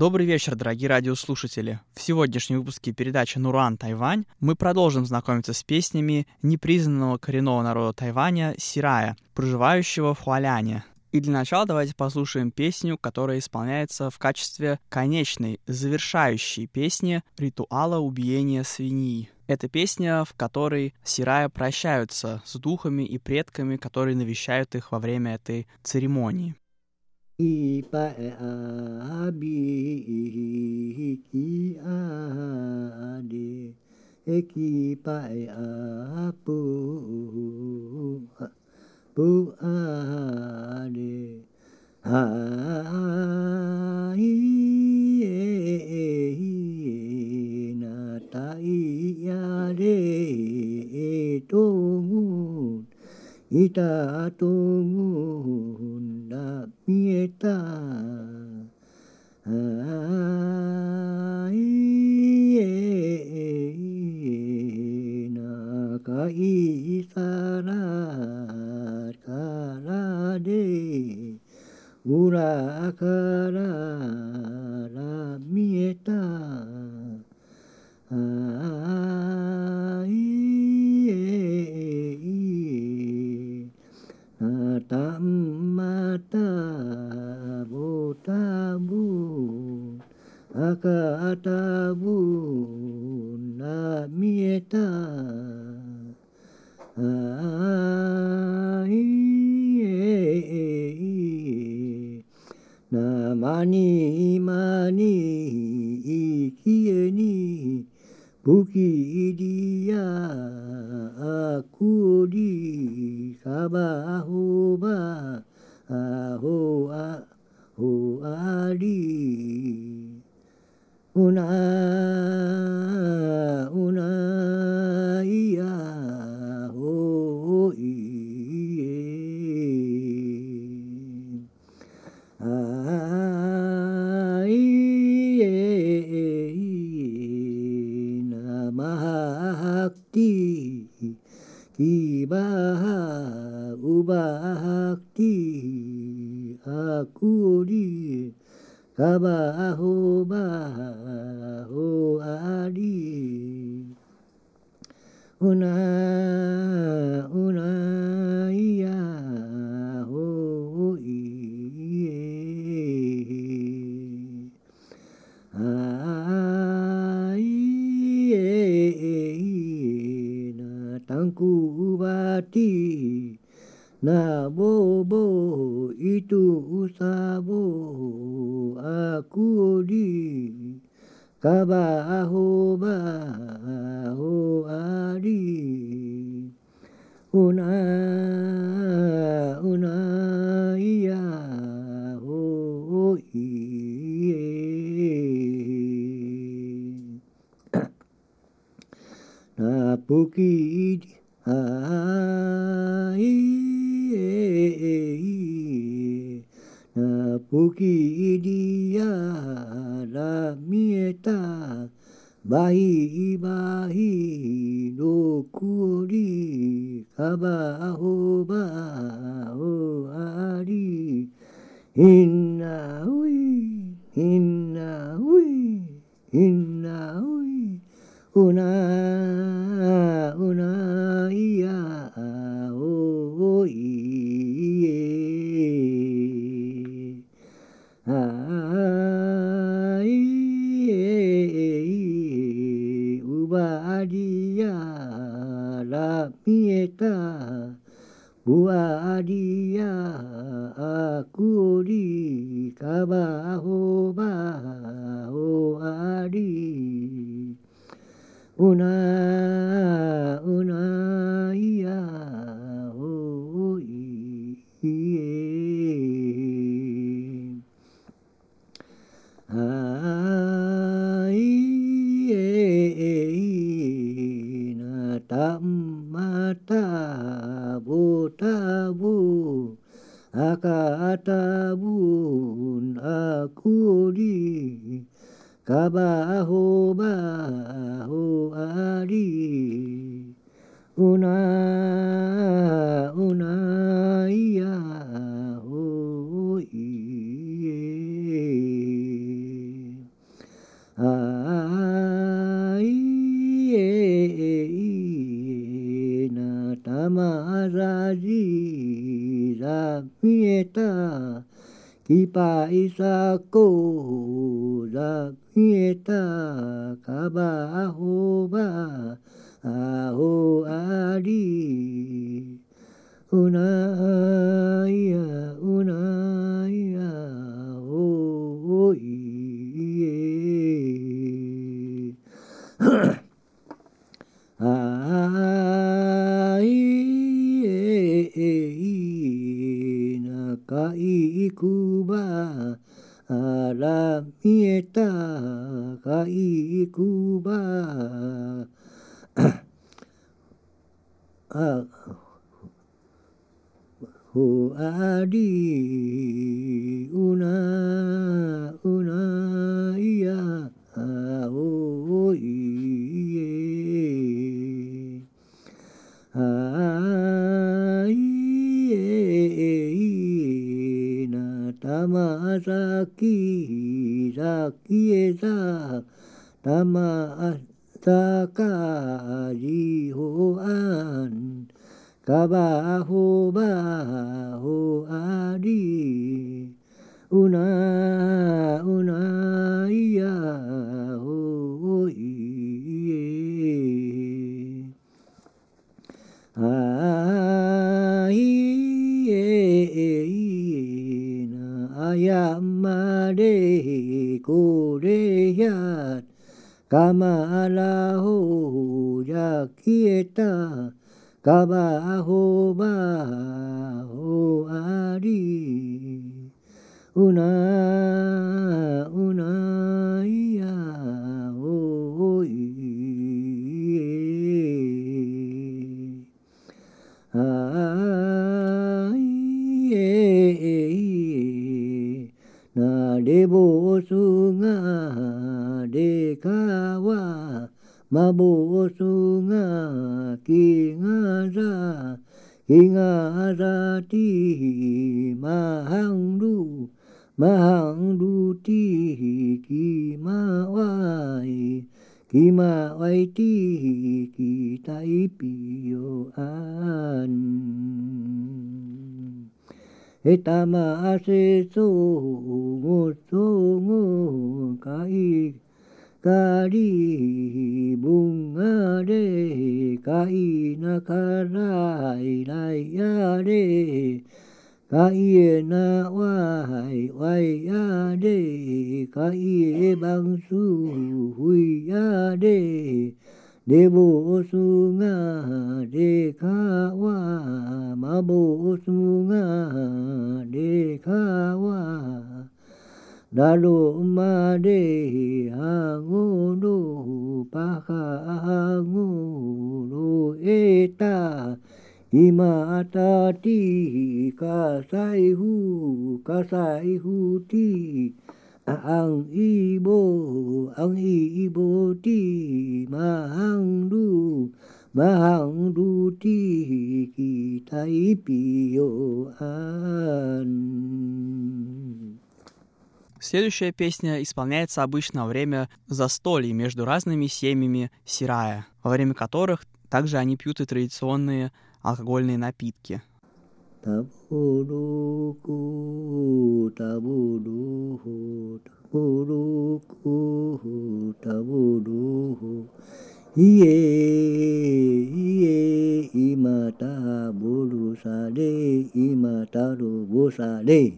Добрый вечер, дорогие радиослушатели. В сегодняшнем выпуске передачи «Нуран Тайвань» мы продолжим знакомиться с песнями непризнанного коренного народа Тайваня Сирая, проживающего в Хуаляне. И для начала давайте послушаем песню, которая исполняется в качестве конечной, завершающей песни ритуала убиения свиньи. Это песня, в которой Сирая прощаются с духами и предками, которые навещают их во время этой церемонии. 一拜阿弥一阿弥，一拜阿婆阿阿弥，阿耶耶，阿达耶耶，东木伊达东木。あ見えた。あいえなかいさら aka atabu na mieta na mani mani ikieni buki dia aku di kabahoba aho a ho ali una aku di kabaho baho adi una una ia ho i ai na tangku bati na bobo itu usabo aku di kabaho baho adi una una ia ho i na puki ai kiedia la mieta bai una 巴乌阿里，乌娜乌娜伊呀乌伊，啊依耶伊，那达玛扎吉扎咩塔，吉巴伊萨古。eta ba あら見えたかいくばあふありうなうないやおいえあ Tama Asaki Zakieza Tama Asaka Jihoan Kaba Hoba Hoadi Una Una Iya Hoiye Ai Mayamade Kodeyat Kamalaho Yakieta Kabaho Baho Ari Una Una Ia Oi Ah なれぼすがれかわまぼすがきがざきがざてまはんるまはんるてきまわいきまわいてきたいぴよあん Itama aseso ngotso kai, kari bunga de kai nakara irai ya de kai e na wai wai ya de kai e bang su hui ya de 寝坊すがれかは、まぼすがれかは、だろまれあごろばかあごろえた、今たてかさいふかさいふて、Ang ibo, ang ibo ti, mahang du, mahang du ti, kita ipioan. Следующая песня исполняется обычно во время застолий между разными семьями сирая, во время которых также они пьют и традиционные алкогольные напитки – タブルクタブルフタブルクタブルフイエイエ今タブルサレ今タルボサレタ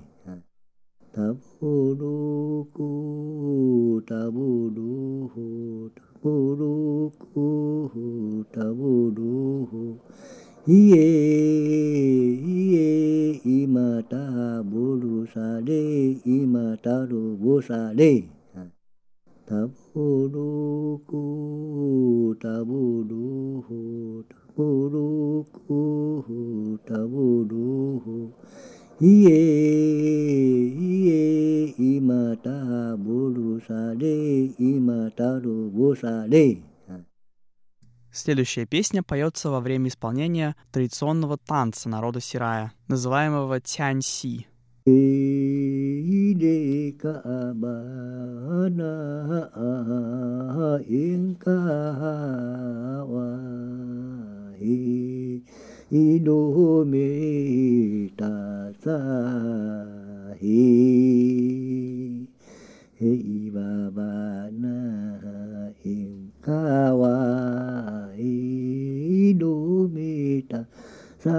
れ今たるぼされたぶるくたぶるふたぶるくたぶるふいえいえ今たぶるされ今たるぼされ Следующая песня поется во время исполнения традиционного танца народа Сирая, называемого тяньси. い đi ca ba na yên ca wa hi hi đô mê ta sa. Hi hi ba ba na yên ca wa hi đô mê ta sa.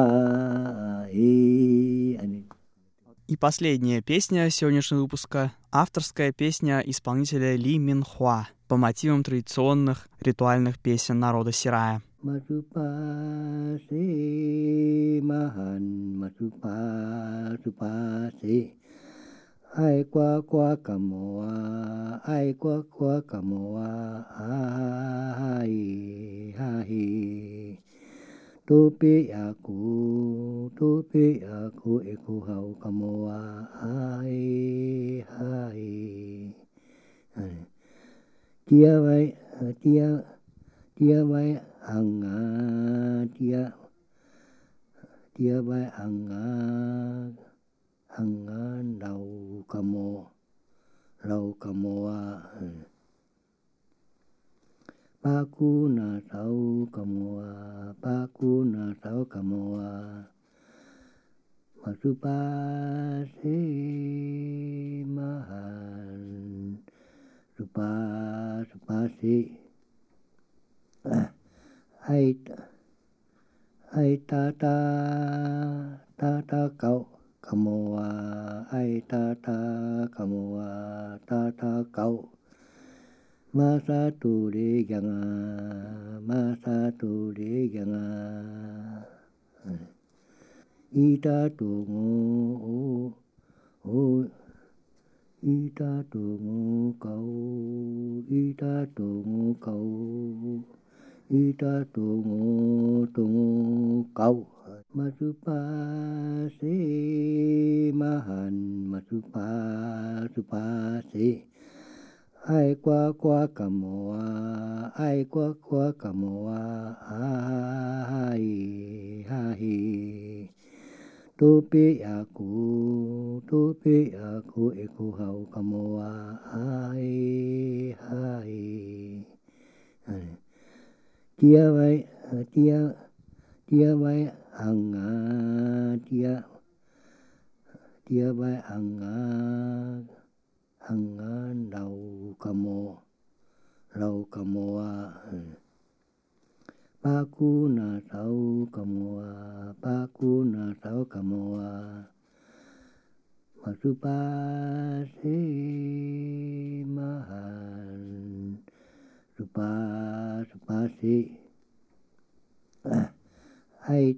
последняя песня сегодняшнего выпуска — авторская песня исполнителя Ли Мин Хуа по мотивам традиционных ритуальных песен народа Сирая. Матупаси, махан, tu pi a ku e ku hau ka mo a ai ai. Tia vai tia tia vai ang a tia tia vai ang a ang a đầu ka mo lâu ka mo a ba ku na tau ka mo a ba ku na tau ka mo a Vasubhase Mahan Subhasubhase ให้ให้ตาตาตาตาเกาขโมวาไอตาตาขโมวาตาตาเกามาสาตูเรยังอามาสาตูเรยังอา y ta tu ngô ô y ta tu ngô cầu y ta tu ngô cầu y ta tu ngô tu ngô cầu ma su pa se ma han ma su pa su pa se ai qua qua cả mùa ai qua qua cả mùa ai ai tu pi a ku tu pi a ku e ku hau ka mo a ai ai tia vai tia tia vai ang a tia tia vai ang a ang a rau ka mo rau ka mo a ba cu na thao cầm hòa ba cu na thao cầm hòa mà sư ba thế ma hàn sư ba sư ba thế à, hay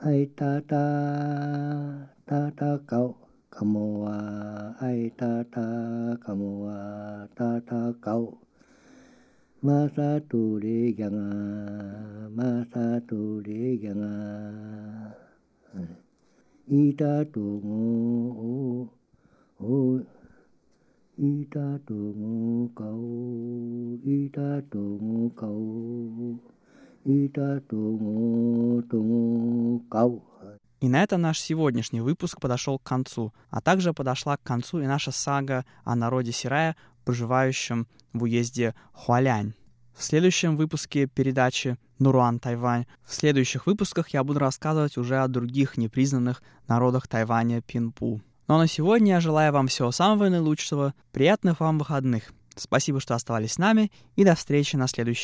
hay ta ta ta ta cậu cầm hòa ai ta ta cầm hòa ta ta cậu. Масатури И на этом наш сегодняшний выпуск подошел к концу, а также подошла к концу и наша сага о народе Сирая проживающем в уезде Хуалянь. В следующем выпуске передачи Нуруан Тайвань, в следующих выпусках я буду рассказывать уже о других непризнанных народах Тайваня Пинпу. Ну а на сегодня я желаю вам всего самого наилучшего, приятных вам выходных. Спасибо, что оставались с нами, и до встречи на следующей